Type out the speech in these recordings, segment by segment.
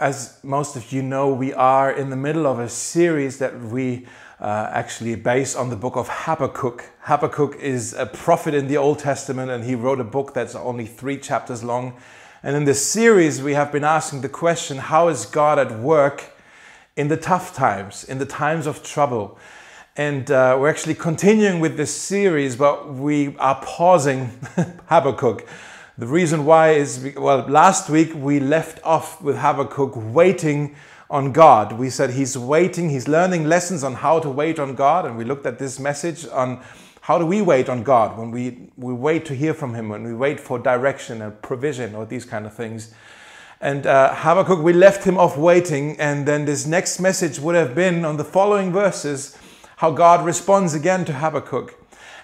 as most of you know, we are in the middle of a series that we uh, actually base on the book of Habakkuk. Habakkuk is a prophet in the Old Testament, and he wrote a book that's only three chapters long. And in this series, we have been asking the question how is God at work in the tough times, in the times of trouble? And uh, we're actually continuing with this series, but we are pausing Habakkuk the reason why is, well, last week we left off with Habakkuk waiting on God. We said he's waiting, he's learning lessons on how to wait on God, and we looked at this message on how do we wait on God when we, we wait to hear from Him, when we wait for direction and provision or these kind of things. And uh, Habakkuk, we left him off waiting, and then this next message would have been on the following verses how God responds again to Habakkuk.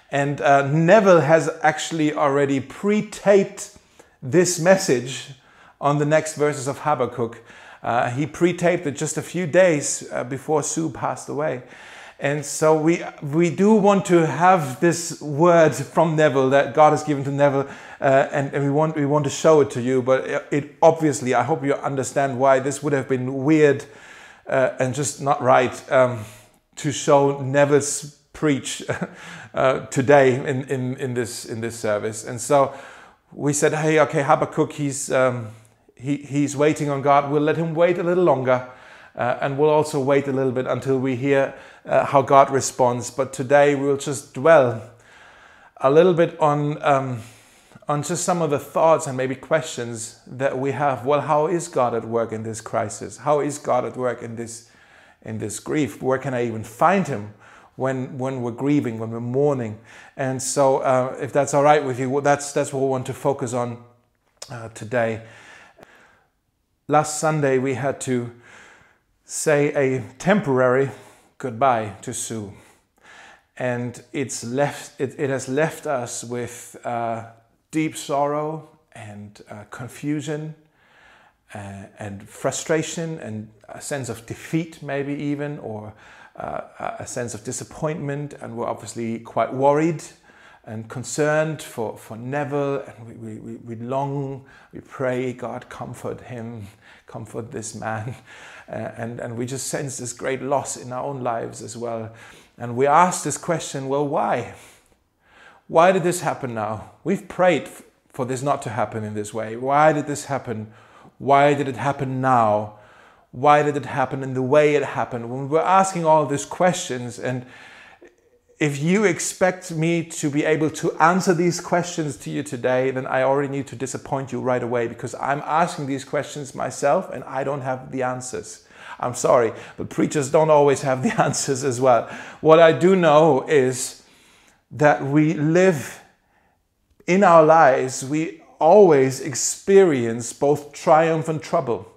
And uh, Neville has actually already pre taped this message on the next verses of Habakkuk. Uh, he pre taped it just a few days uh, before Sue passed away. And so we, we do want to have this word from Neville that God has given to Neville, uh, and, and we, want, we want to show it to you. But it, obviously, I hope you understand why this would have been weird uh, and just not right um, to show Neville's preach uh, today in, in, in, this, in this service. And so we said, hey, okay, Habakkuk, he's, um, he, he's waiting on God. We'll let him wait a little longer. Uh, and we'll also wait a little bit until we hear uh, how God responds. But today we'll just dwell a little bit on, um, on just some of the thoughts and maybe questions that we have. Well, how is God at work in this crisis? How is God at work in this, in this grief? Where can I even find him? When, when we're grieving, when we're mourning. And so, uh, if that's all right with you, well, that's, that's what we want to focus on uh, today. Last Sunday, we had to say a temporary goodbye to Sue. And it's left, it, it has left us with uh, deep sorrow and uh, confusion uh, and frustration and a sense of defeat, maybe even, or uh, a sense of disappointment, and we're obviously quite worried and concerned for, for Neville, and we, we, we long, we pray, God, comfort him, comfort this man. Uh, and, and we just sense this great loss in our own lives as well. And we ask this question well, why? Why did this happen now? We've prayed for this not to happen in this way. Why did this happen? Why did it happen now? Why did it happen and the way it happened when we're asking all these questions and if you expect me to be able to answer these questions to you today, then I already need to disappoint you right away because I'm asking these questions myself and I don't have the answers. I'm sorry, but preachers don't always have the answers as well. What I do know is that we live in our lives, we always experience both triumph and trouble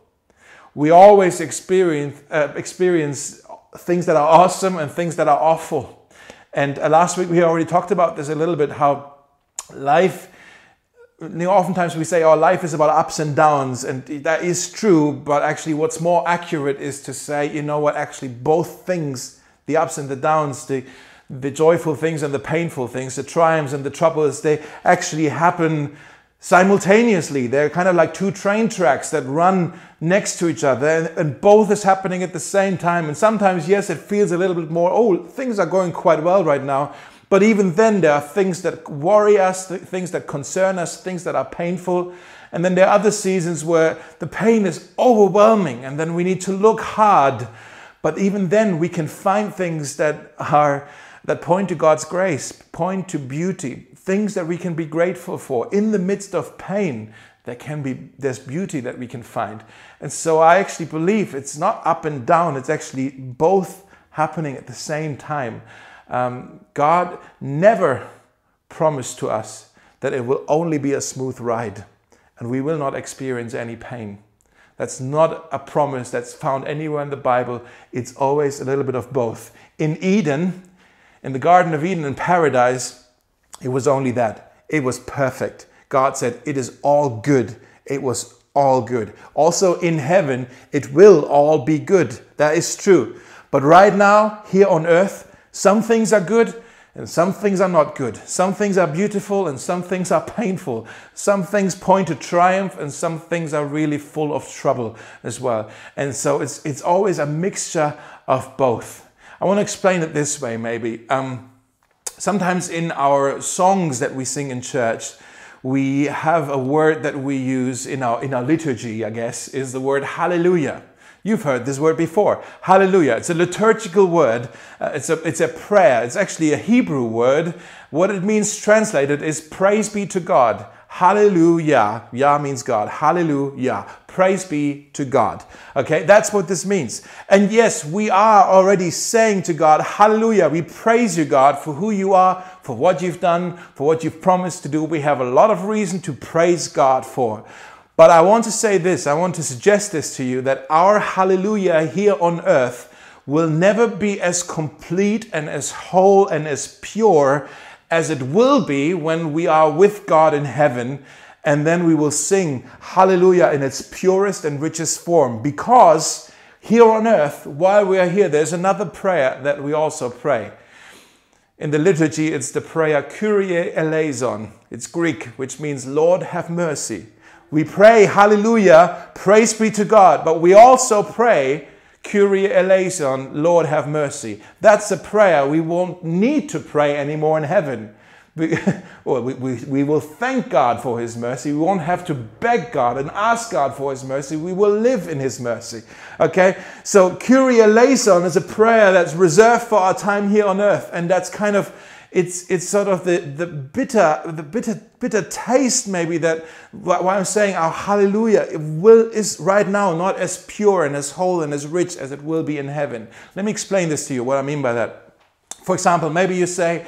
we always experience, uh, experience things that are awesome and things that are awful. And uh, last week we already talked about this a little bit how life, you know, oftentimes we say, oh, life is about ups and downs, and that is true, but actually, what's more accurate is to say, you know what, actually, both things, the ups and the downs, the the joyful things and the painful things, the triumphs and the troubles, they actually happen simultaneously. They're kind of like two train tracks that run next to each other, and both is happening at the same time. And sometimes, yes, it feels a little bit more, oh, things are going quite well right now. But even then, there are things that worry us, things that concern us, things that are painful. And then there are other seasons where the pain is overwhelming, and then we need to look hard. But even then, we can find things that are that point to God's grace, point to beauty, things that we can be grateful for. In the midst of pain there can be there's beauty that we can find. And so i actually believe it's not up and down it's actually both happening at the same time. Um, god never promised to us that it will only be a smooth ride and we will not experience any pain. That's not a promise that's found anywhere in the bible. It's always a little bit of both. In eden in the garden of eden in paradise it was only that. It was perfect. God said, It is all good. It was all good. Also in heaven, it will all be good. That is true. But right now, here on earth, some things are good, And some things are not good. Some things are beautiful and some things are painful. Some things point to triumph and some things are really full of trouble as well. And so it's, it's always a mixture of both. I want to explain it this way, maybe. Um, sometimes in our songs that we sing in church, we have a word that we use in our, in our liturgy, I guess, is the word hallelujah. You've heard this word before. Hallelujah. It's a liturgical word. Uh, it's, a, it's a prayer. It's actually a Hebrew word. What it means translated is praise be to God. Hallelujah. Yah means God. Hallelujah. Praise be to God. Okay, that's what this means. And yes, we are already saying to God, Hallelujah. We praise you, God, for who you are, for what you've done, for what you've promised to do. We have a lot of reason to praise God for. But I want to say this, I want to suggest this to you that our hallelujah here on earth will never be as complete and as whole and as pure as it will be when we are with God in heaven. And then we will sing hallelujah in its purest and richest form. Because here on earth, while we are here, there's another prayer that we also pray. In the liturgy, it's the prayer Kyrie eleison. It's Greek, which means Lord have mercy. We pray, hallelujah, praise be to God, but we also pray, Kyrie eleison, Lord have mercy. That's a prayer we won't need to pray anymore in heaven. We, well, we, we, we will thank God for His mercy. We won't have to beg God and ask God for His mercy. We will live in His mercy. Okay? So, Kyrie eleison is a prayer that's reserved for our time here on earth, and that's kind of it's it's sort of the the bitter the bitter bitter taste maybe that why I'm saying our hallelujah will is right now not as pure and as whole and as rich as it will be in heaven. Let me explain this to you what I mean by that. For example, maybe you say,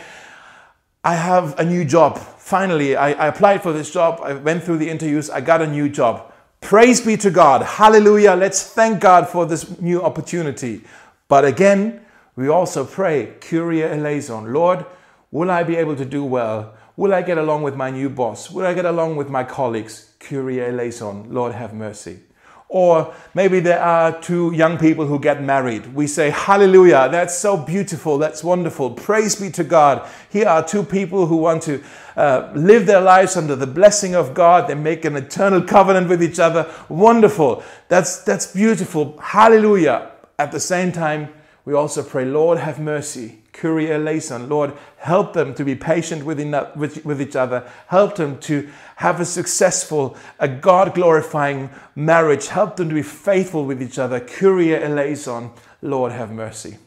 I have a new job. Finally, I, I applied for this job. I went through the interviews. I got a new job. Praise be to God. Hallelujah. Let's thank God for this new opportunity. But again, we also pray, Kyrie eleison. Lord, Will I be able to do well? Will I get along with my new boss? Will I get along with my colleagues? Kyrie eleison, Lord have mercy. Or maybe there are two young people who get married. We say, Hallelujah, that's so beautiful, that's wonderful. Praise be to God. Here are two people who want to uh, live their lives under the blessing of God. They make an eternal covenant with each other. Wonderful. That's, that's beautiful. Hallelujah. At the same time, we also pray, Lord, have mercy. Kyrie eleison. Lord, help them to be patient with, with, with each other. Help them to have a successful, a God glorifying marriage. Help them to be faithful with each other. Kyrie eleison. Lord, have mercy.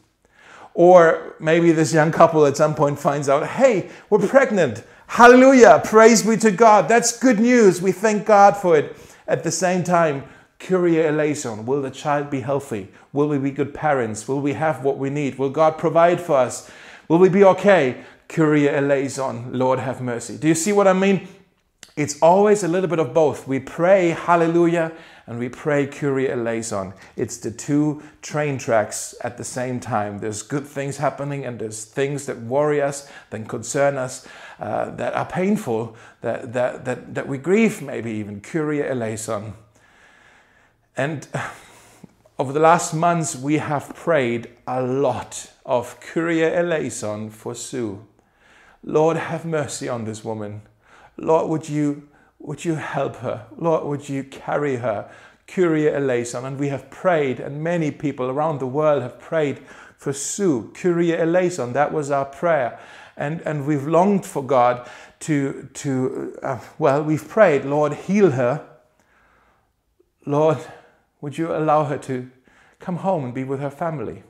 Or maybe this young couple at some point finds out, hey, we're pregnant. Hallelujah. Praise be to God. That's good news. We thank God for it. At the same time, Kyrie eleison. Will the child be healthy? Will we be good parents? Will we have what we need? Will God provide for us? Will we be okay? Kyrie eleison. Lord have mercy. Do you see what I mean? It's always a little bit of both. We pray hallelujah and we pray Kyrie eleison. It's the two train tracks at the same time. There's good things happening and there's things that worry us, that concern us, uh, that are painful, that, that, that, that we grieve maybe even. Kyrie eleison. And over the last months, we have prayed a lot of Kyrie eleison for Sue. Lord, have mercy on this woman. Lord, would you, would you help her? Lord, would you carry her? Kyrie eleison. And we have prayed, and many people around the world have prayed for Sue. Kyrie eleison. That was our prayer. And, and we've longed for God to, to uh, well, we've prayed, Lord, heal her. Lord, would you allow her to come home and be with her family?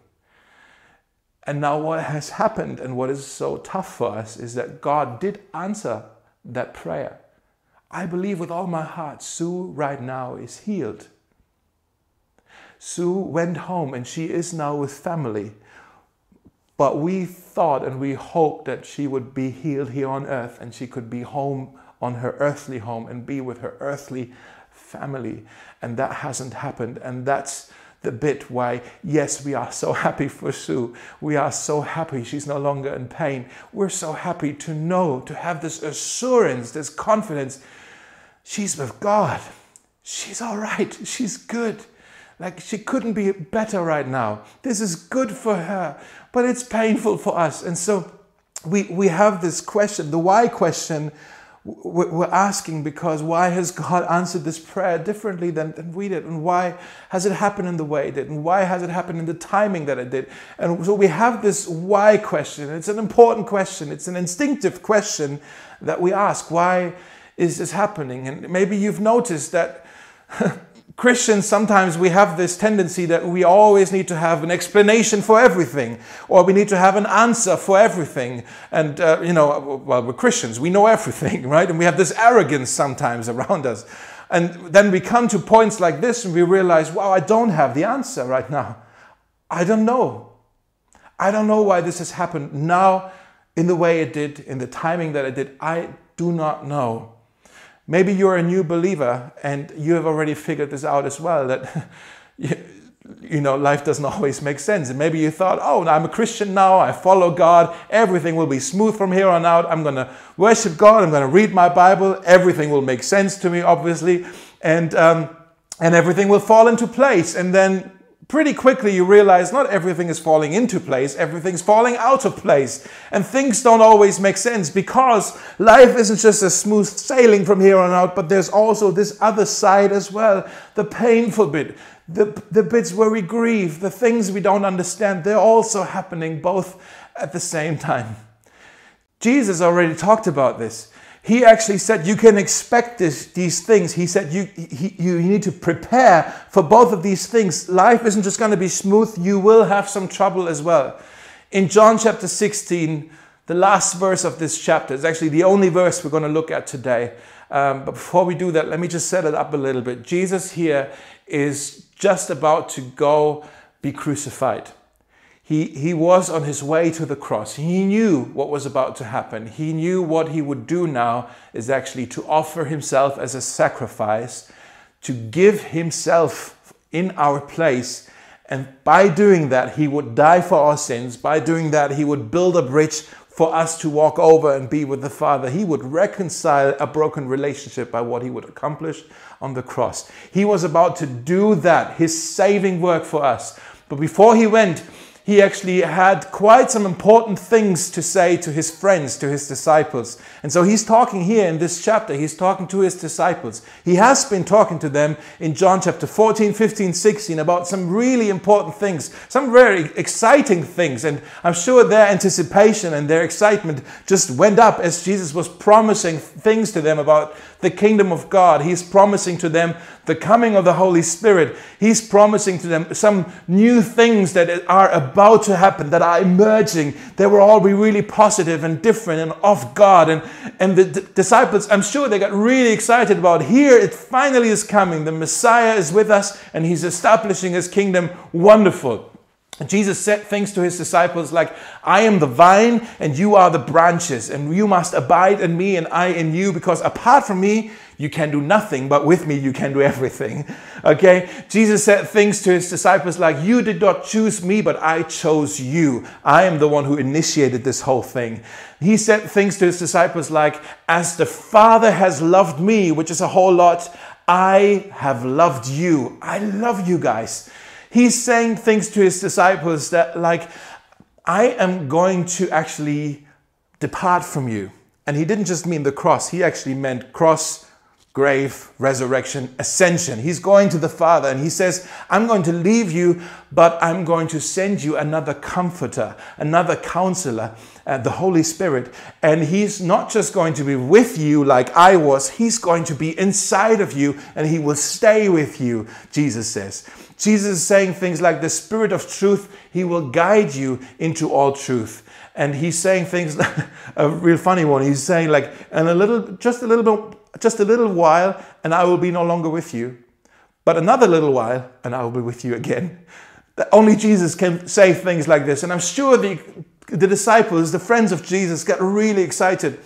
And now, what has happened and what is so tough for us is that God did answer that prayer. I believe with all my heart, Sue right now is healed. Sue went home and she is now with family. But we thought and we hoped that she would be healed here on earth and she could be home on her earthly home and be with her earthly family. And that hasn't happened. And that's the bit why, yes, we are so happy for Sue. We are so happy she's no longer in pain. We're so happy to know, to have this assurance, this confidence. She's with God. She's all right. She's good. Like she couldn't be better right now. This is good for her, but it's painful for us. And so we, we have this question, the why question we're asking because why has God answered this prayer differently than, than we did? And why has it happened in the way it did? And why has it happened in the timing that it did? And so we have this why question. It's an important question, it's an instinctive question that we ask. Why is this happening? And maybe you've noticed that Christians, sometimes we have this tendency that we always need to have an explanation for everything, or we need to have an answer for everything. And, uh, you know, well, we're Christians, we know everything, right? And we have this arrogance sometimes around us. And then we come to points like this and we realize, wow, I don't have the answer right now. I don't know. I don't know why this has happened now in the way it did, in the timing that it did. I do not know. Maybe you're a new believer and you have already figured this out as well that you know life doesn't always make sense. And maybe you thought, "Oh, I'm a Christian now. I follow God. Everything will be smooth from here on out. I'm going to worship God. I'm going to read my Bible. Everything will make sense to me, obviously, and um, and everything will fall into place." And then pretty quickly you realize not everything is falling into place, everything's falling out of place. And things don't always make sense because life isn't just a smooth sailing from here on out, but there's also this other side as well the painful bit, the, the bits where we grieve, the things we don't understand, they're also happening both at the same time. Jesus already talked about this he actually said you can expect this, these things. He said you, he, you need to prepare for both of these things. Life isn't just going to be smooth, you will have some trouble as well. In John chapter 16, the last verse of this chapter is actually the only verse we're going to look at today. Um, but before we do that, let me just set it up a little bit. Jesus here is just about to go be crucified. He, he was on his way to the cross. He knew what was about to happen. He knew what he would do now is actually to offer himself as a sacrifice, to give himself in our place. And by doing that, he would die for our sins. By doing that, he would build a bridge for us to walk over and be with the Father. He would reconcile a broken relationship by what he would accomplish on the cross. He was about to do that, his saving work for us. But before he went, he actually had quite some important things to say to his friends, to his disciples. And so he's talking here in this chapter, he's talking to his disciples. He has been talking to them in John chapter 14, 15, 16 about some really important things, some very exciting things. And I'm sure their anticipation and their excitement just went up as Jesus was promising things to them about the kingdom of God. He's promising to them the coming of the Holy Spirit. He's promising to them some new things that are about to happen, that are emerging. They will all be really positive and different and of God. And, and the disciples, I'm sure they got really excited about here it finally is coming. The Messiah is with us and he's establishing his kingdom. Wonderful. Jesus said things to his disciples like, I am the vine and you are the branches, and you must abide in me and I in you, because apart from me, you can do nothing, but with me, you can do everything. Okay? Jesus said things to his disciples like, You did not choose me, but I chose you. I am the one who initiated this whole thing. He said things to his disciples like, As the Father has loved me, which is a whole lot, I have loved you. I love you guys. He's saying things to his disciples that, like, I am going to actually depart from you. And he didn't just mean the cross, he actually meant cross, grave, resurrection, ascension. He's going to the Father and he says, I'm going to leave you, but I'm going to send you another comforter, another counselor, uh, the Holy Spirit. And he's not just going to be with you like I was, he's going to be inside of you and he will stay with you, Jesus says. Jesus is saying things like, The Spirit of truth, he will guide you into all truth and he's saying things a real funny one he's saying like and a little just a little bit just a little while, and I will be no longer with you. But another little while, and I will be with you again. Only Jesus can say things like this. And I'm sure the, the disciples, the friends of Jesus, get really excited.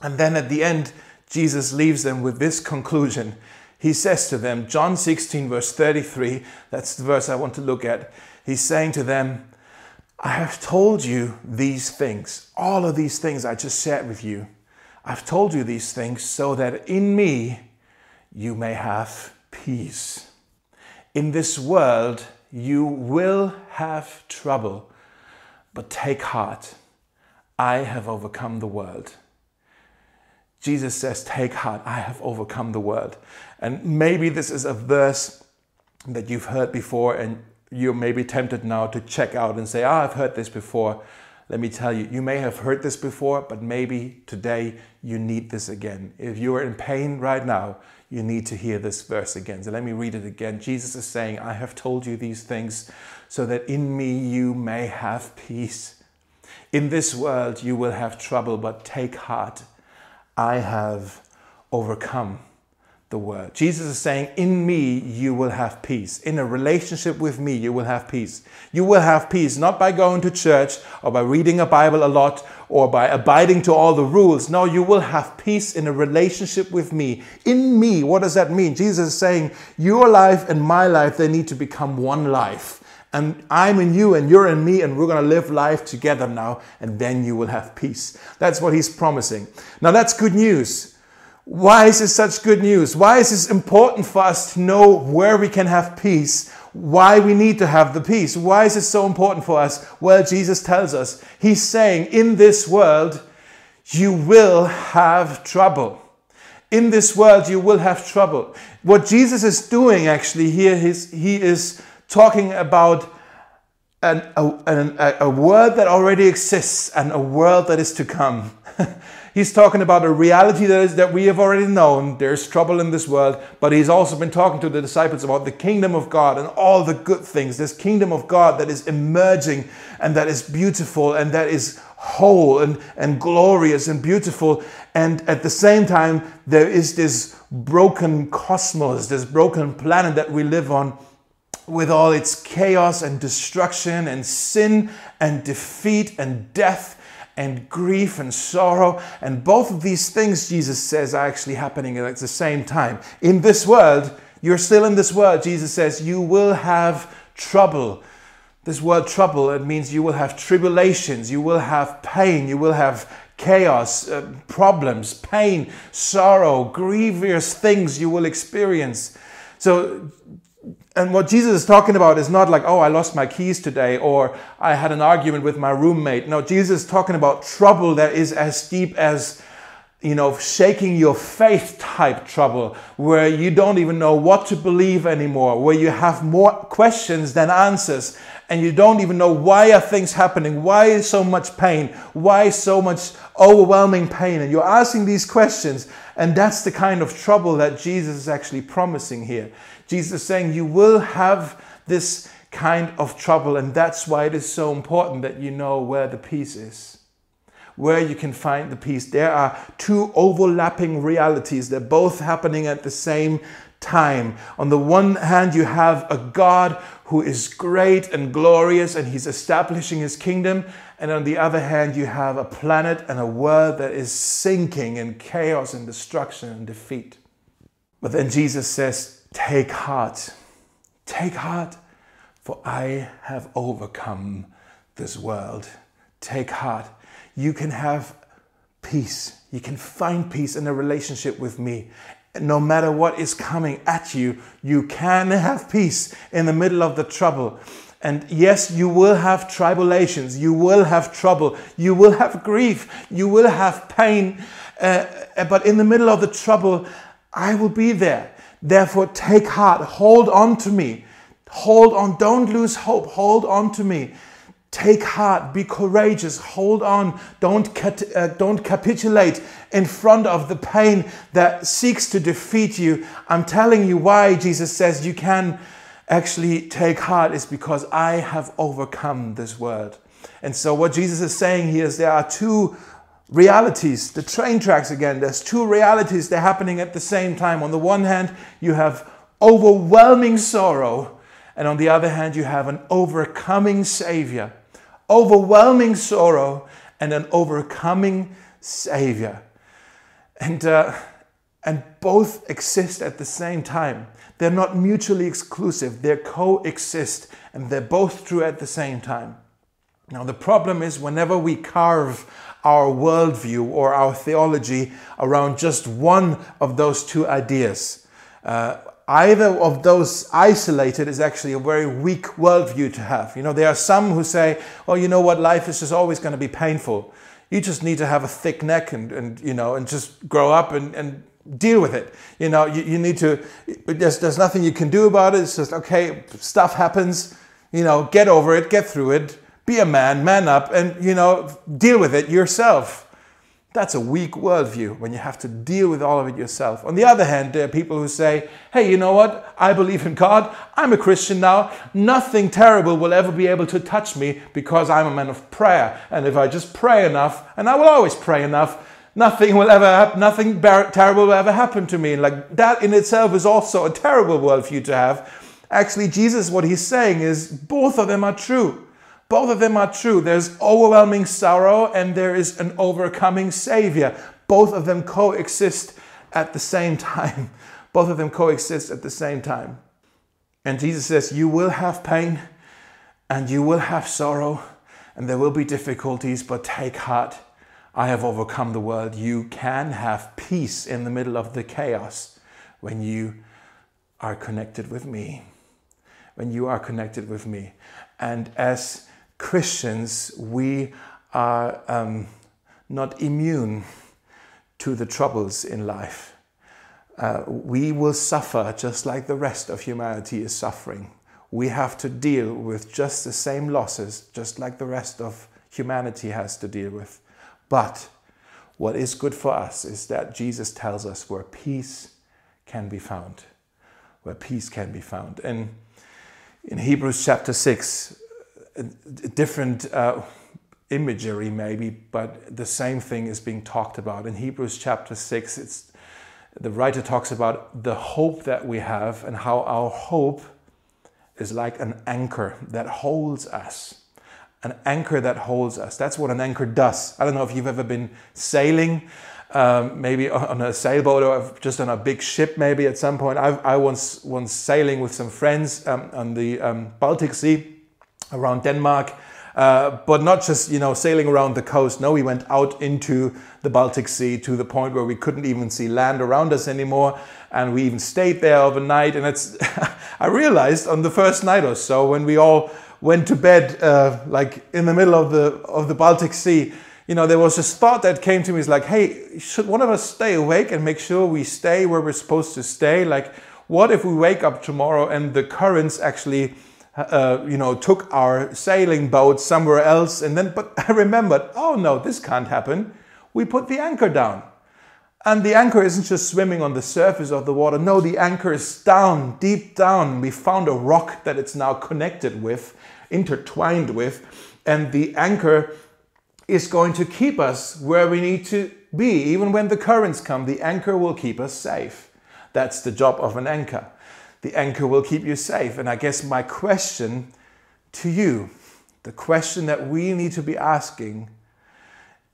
And then at the end, Jesus leaves them with this conclusion. He says to them, John 16, verse 33, that's the verse I want to look at. He's saying to them, I have told you these things, all of these things I just shared with you I've told you these things so that in me you may have peace. In this world you will have trouble, but take heart. I have overcome the world. Jesus says, Take heart, I have overcome the world. And maybe this is a verse that you've heard before, and you may be tempted now to check out and say, Ah, I've heard this before. Let me tell you, you may have heard this before, but maybe today you need this again. If you are in pain right now, you need to hear this verse again. So let me read it again. Jesus is saying, I have told you these things so that in me you may have peace. In this world you will have trouble, but take heart. I have overcome the word. Jesus is saying, In me, you will have peace. In a relationship with me, you will have peace. You will have peace not by going to church or by reading a Bible a lot or by abiding to all the rules. No, you will have peace in a relationship with me. In me, what does that mean? Jesus is saying, Your life and my life, they need to become one life. And I'm in you and you're in me, and we're going to live life together now, and then you will have peace. That's what he's promising. Now, that's good news. Why is this such good news? Why is this important for us to know where we can have peace? Why we need to have the peace? Why is it so important for us? Well, Jesus tells us. He's saying, in this world, you will have trouble. In this world, you will have trouble. What Jesus is doing actually here is he is talking about an, a, a, world that already exists and a world that is to come. he's talking about a reality that is that we have already known. There's trouble in this world, but he's also been talking to the disciples about the kingdom of God and all the good things. This kingdom of God that is emerging and that is beautiful and that is whole and, and glorious and beautiful. And at the same time, there is this broken cosmos, this broken planet that we live on with all its chaos and destruction and sin and defeat and death and grief and sorrow. And both of these things, Jesus says, are actually happening at the same time. In this world, you're still in this world. Jesus says, you will have trouble. This word trouble, it means you will have tribulations, you will have pain, you will have chaos, uh, problems, pain, sorrow, grievous things you will experience. So and what Jesus is talking about is not like, oh, I lost my keys today or I had an argument with my roommate. No, Jesus is talking about trouble that is as deep as, you know, shaking your faith type trouble, where you don't even know what to believe anymore, where you have more questions than answers, and you don't even know why are things happening, why is so much pain, why so much overwhelming pain, and you're asking these questions, and that's the kind of trouble that Jesus is actually promising here. Jesus is saying you will have this kind of trouble, and that's why it is so important that you know where the peace is. Where you can find the peace. There are two overlapping realities. They're both happening at the same time. On the one hand, you have a God who is great and glorious and he's establishing his kingdom. And on the other hand, you have a planet and a world that is sinking in chaos and destruction and defeat. But then Jesus says, Take heart, take heart, for I have overcome this world. Take heart. You can have peace. You can find peace in a relationship with me. No matter what is coming at you, you can have peace in the middle of the trouble. And yes, you will have tribulations, you will have trouble, you will have grief, you will have pain. Uh, but in the middle of the trouble, I will be there. Therefore, take heart, hold on to me. Hold on, don't lose hope, hold on to me. Take heart, be courageous, hold on, don't, cat- uh, don't capitulate in front of the pain that seeks to defeat you. I'm telling you why Jesus says you can actually take heart is because I have overcome this world. And so, what Jesus is saying here is there are two realities, the train tracks again. There's two realities, they're happening at the same time. On the one hand, you have overwhelming sorrow, and on the other hand, you have an overcoming Savior. Overwhelming sorrow and an overcoming Savior. And, uh, and both exist at the same time. They're not mutually exclusive, they coexist, and they're both true at the same time. Now, the problem is whenever we carve our worldview or our theology around just one of those two ideas. Uh, either of those isolated is actually a very weak worldview to have. You know, there are some who say, well, you know what, life is just always going to be painful. You just need to have a thick neck and, and you know, and just grow up and, and deal with it. You know, you, you need to, there's, there's nothing you can do about it. It's just, okay, stuff happens, you know, get over it, get through it, be a man, man up, and, you know, deal with it yourself. That's a weak worldview when you have to deal with all of it yourself. On the other hand, there are people who say, hey, you know what? I believe in God. I'm a Christian now. Nothing terrible will ever be able to touch me because I'm a man of prayer. And if I just pray enough, and I will always pray enough, nothing will ever happen, nothing terrible will ever happen to me. Like that in itself is also a terrible worldview to have. Actually, Jesus, what he's saying is both of them are true. Both of them are true. There's overwhelming sorrow and there is an overcoming Savior. Both of them coexist at the same time. Both of them coexist at the same time. And Jesus says, You will have pain and you will have sorrow and there will be difficulties, but take heart. I have overcome the world. You can have peace in the middle of the chaos when you are connected with me. When you are connected with me. And as Christians, we are um, not immune to the troubles in life. Uh, we will suffer just like the rest of humanity is suffering. We have to deal with just the same losses, just like the rest of humanity has to deal with. But what is good for us is that Jesus tells us where peace can be found. Where peace can be found. And in Hebrews chapter 6, different uh, imagery maybe, but the same thing is being talked about. In Hebrews chapter 6, it's, the writer talks about the hope that we have and how our hope is like an anchor that holds us. An anchor that holds us. That's what an anchor does. I don't know if you've ever been sailing, um, maybe on a sailboat or just on a big ship, maybe at some point. I've, I once once sailing with some friends um, on the um, Baltic Sea around Denmark. Uh, but not just you know sailing around the coast. No, we went out into the Baltic Sea to the point where we couldn't even see land around us anymore, and we even stayed there overnight. And it's I realized on the first night or so when we all went to bed, uh, like in the middle of the of the Baltic Sea, you know, there was this thought that came to me: is like, hey, should one of us stay awake and make sure we stay where we're supposed to stay? Like, what if we wake up tomorrow and the currents actually uh, you know, took our sailing boat somewhere else. And then, but I remembered, oh no, this can't happen. We put the anchor down. And the anchor isn't just swimming on the surface of the water. No, the anchor is down, deep down. We found a rock that it's now connected with, intertwined with. And the anchor is going to keep us where we need to be. Even when the currents come, the anchor will keep us safe. That's the job of an anchor the anchor will keep you safe. And I guess my question to you, the question that we need to be asking,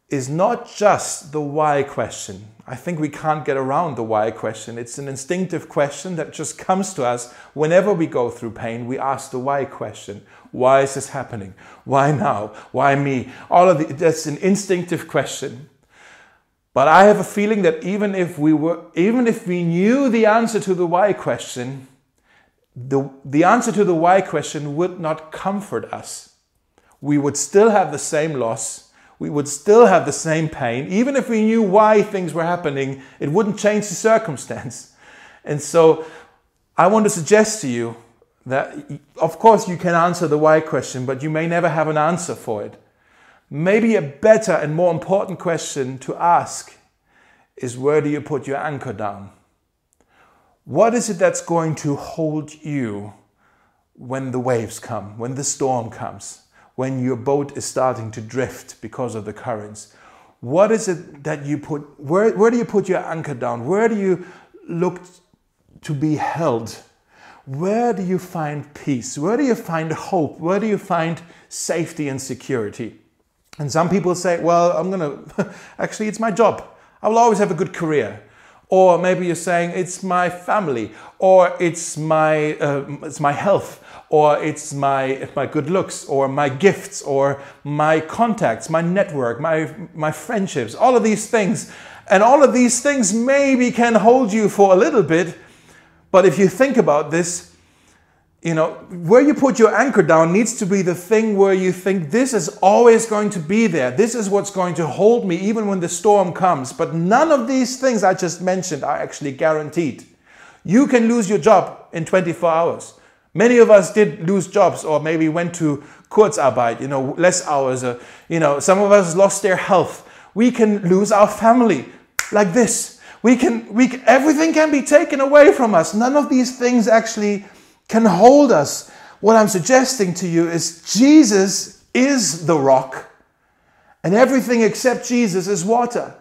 is not just the why question. I think we can't get around the why question. It's an instinctive question that just comes to us whenever we go through pain. We ask the why question. Why is this happening? Why now? Why me? All of the, that's an instinctive question. But I have a feeling that even if we were, even if we knew the answer to the why question, the, the answer to the why question would not comfort us. We would still have the same loss. We would still have the same pain. Even if we knew why things were happening, it wouldn't change the circumstance. And so I want to suggest to you that, of course, you can answer the why question, but you may never have an answer for it. Maybe a better and more important question to ask is where do you put your anchor down? What is it that's going to hold you when the waves come, when the storm comes, when your boat is starting to drift because of the currents? What is it that you put, where, where do you put your anchor down? Where do you look to be held? Where do you find peace? Where do you find hope? Where do you find safety and security? And some people say, well, I'm going to, actually, it's my job. I will always have a good career. Or maybe you're saying it's my family, or it's my, uh, it's my health, or it's my, my good looks, or my gifts, or my contacts, my network, my, my friendships, all of these things. And all of these things maybe can hold you for a little bit, but if you think about this, you know, where you put your anchor down needs to be the thing where you think this is always going to be there. This is what's going to hold me even when the storm comes. But none of these things I just mentioned are actually guaranteed. You can lose your job in 24 hours. Many of us did lose jobs or maybe went to Kurzarbeit, you know, less hours. Or, you know, some of us lost their health. We can lose our family like this. We can, we everything can be taken away from us. None of these things actually can hold us. What I'm suggesting to you is Jesus is the rock, and everything except Jesus is water.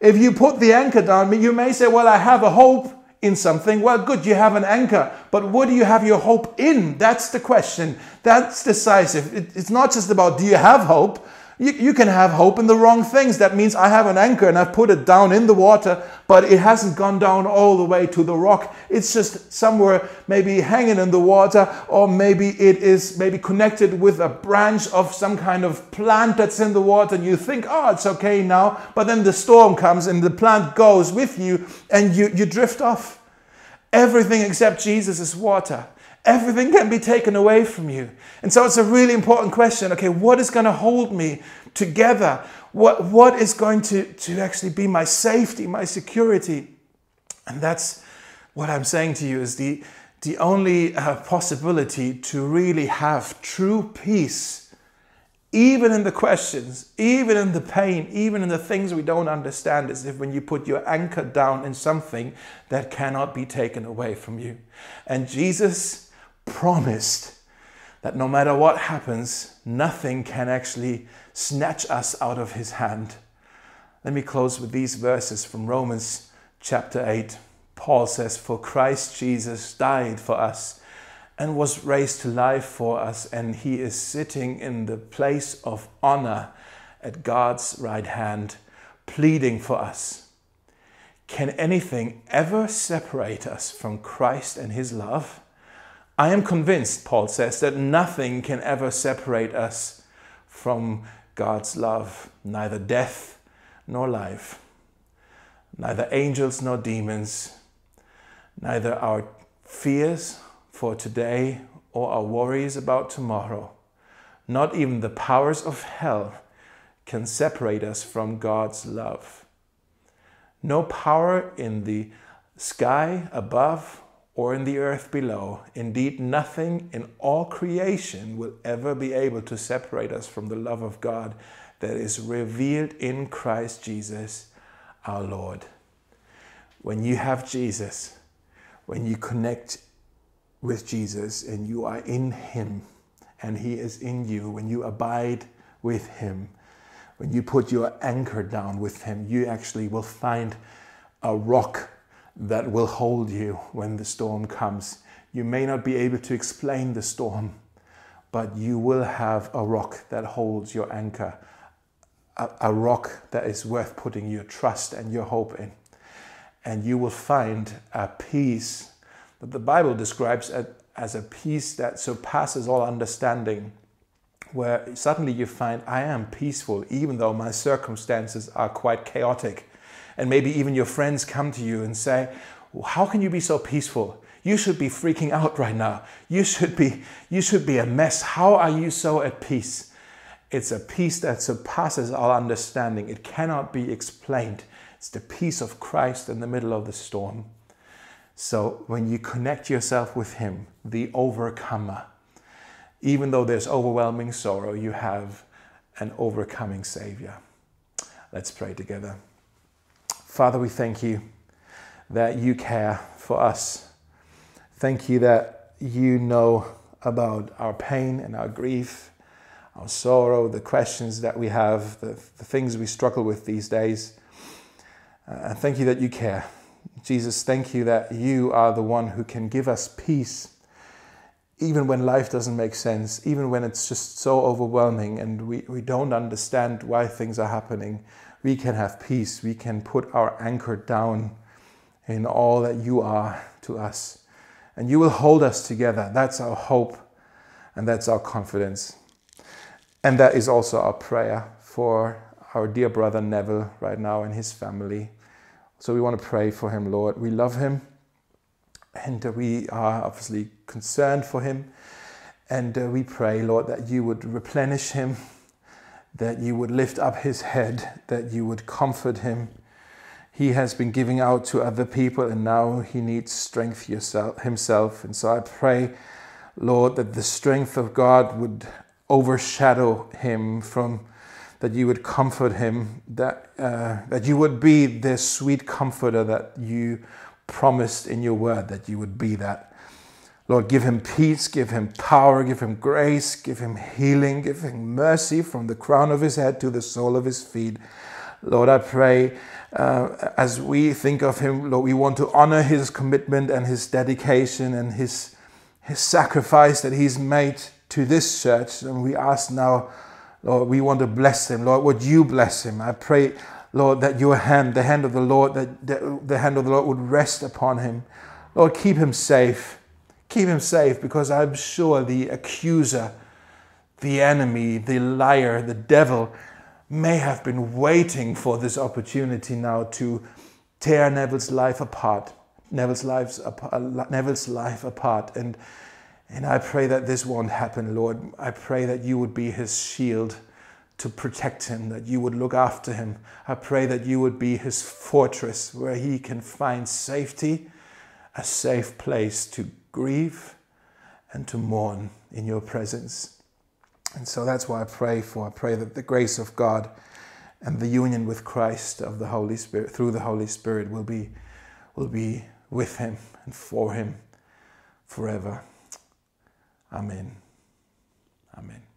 If you put the anchor down, you may say, Well, I have a hope in something. Well, good, you have an anchor, but what do you have your hope in? That's the question. That's decisive. It's not just about do you have hope, you, you can have hope in the wrong things. That means I have an anchor and I've put it down in the water, but it hasn't gone down all the way to the rock. It's just somewhere maybe hanging in the water, or maybe it is maybe connected with a branch of some kind of plant that's in the water, and you think, oh, it's okay now. But then the storm comes and the plant goes with you and you, you drift off. Everything except Jesus is water. Everything can be taken away from you. And so it's a really important question. Okay, what is going to hold me together? What, what is going to, to actually be my safety, my security? And that's what I'm saying to you is the, the only uh, possibility to really have true peace, even in the questions, even in the pain, even in the things we don't understand, is if when you put your anchor down in something that cannot be taken away from you. And Jesus promised that no matter what happens, nothing can actually snatch us out of his hand. Let me close with these verses from Romans chapter 8. Paul says, For Christ Jesus died for us and was raised to life for us, and he is sitting in the place of honor at God's right hand, pleading for us. Can anything ever separate us from Christ and his love? I am convinced, Paul says, that nothing can ever separate us from God's love, neither death nor life, neither angels nor demons, neither our fears for today or our worries about tomorrow, not even the powers of hell can separate us from God's love. No power in the sky above or in the earth below. Indeed, nothing in all creation will ever be able to separate us from the love of God that is revealed in Christ Jesus our Lord. When you have Jesus, when you connect with Jesus and you are in Him and He is in you, when you abide with Him, when you put your anchor down with Him, you actually will find a rock that will hold you when the storm comes. You may not be able to explain the storm, but you will have a rock that holds your anchor, a, a, rock that is worth putting your trust and your hope in. And you will find a peace that the Bible describes as a peace that surpasses all understanding, where suddenly you find, I am peaceful, even though my circumstances are quite chaotic and maybe even your friends come to you and say, How can you be so peaceful? You should be freaking out right now. You should be, you should be a mess. How are you so at peace? It's a peace that surpasses our understanding. It cannot be explained. It's the peace of Christ in the middle of the storm. So when you connect yourself with Him, the overcomer, even though there's overwhelming sorrow, you have an overcoming Savior. Let's pray together. Father, we thank you that you care for us. Thank you that you know about our pain and our grief, our sorrow, the questions that we have, the, the things we struggle with these days. Uh, and thank you that you care. Jesus, thank you that you are the one who can give us peace, even when life doesn't make sense, even when it's just so overwhelming and we, we don't understand why things are happening we can have peace. We can put our anchor down in all that you are to us. And you will hold us together. That's our hope and that's our confidence. And that is also our prayer for our dear brother Neville right now and his family. So we want to pray for him, Lord. We love him and we are obviously concerned for him. And uh, we pray, Lord, that you would replenish him, that you would lift up his head, that you would comfort him. He has been giving out to other people and now he needs strength yourself, himself. And so I pray, Lord, that the strength of God would overshadow him from that you would comfort him, that, uh, that you would be the sweet comforter that you promised in your word, that you would be that. Lord, give him peace, give him power, give him grace, give him healing, give him mercy from the crown of his head to the sole of his feet. Lord, I pray uh, as we think of him, Lord, we want to honor his commitment and his dedication and his, his sacrifice that he's made to this church. And we ask now, Lord, we want to bless him. Lord, would you bless him? I pray, Lord, that your hand, the hand of the Lord, that, the hand of the Lord would rest upon him. Lord, keep him safe. Keep him safe because I'm sure the accuser, the enemy, the liar, the devil may have been waiting for this opportunity now to tear Neville's life apart. Neville's, lives, uh, Neville's life apart. And and I pray that this won't happen, Lord. I pray that you would be his shield to protect him, that you would look after him. I pray that you would be his fortress where he can find safety, a safe place to grieve and to mourn in your presence. And so that's why I pray for. I pray that the grace of God and the union with Christ of the Holy Spirit through the Holy Spirit will be will be with him and for him forever. Amen. Amen.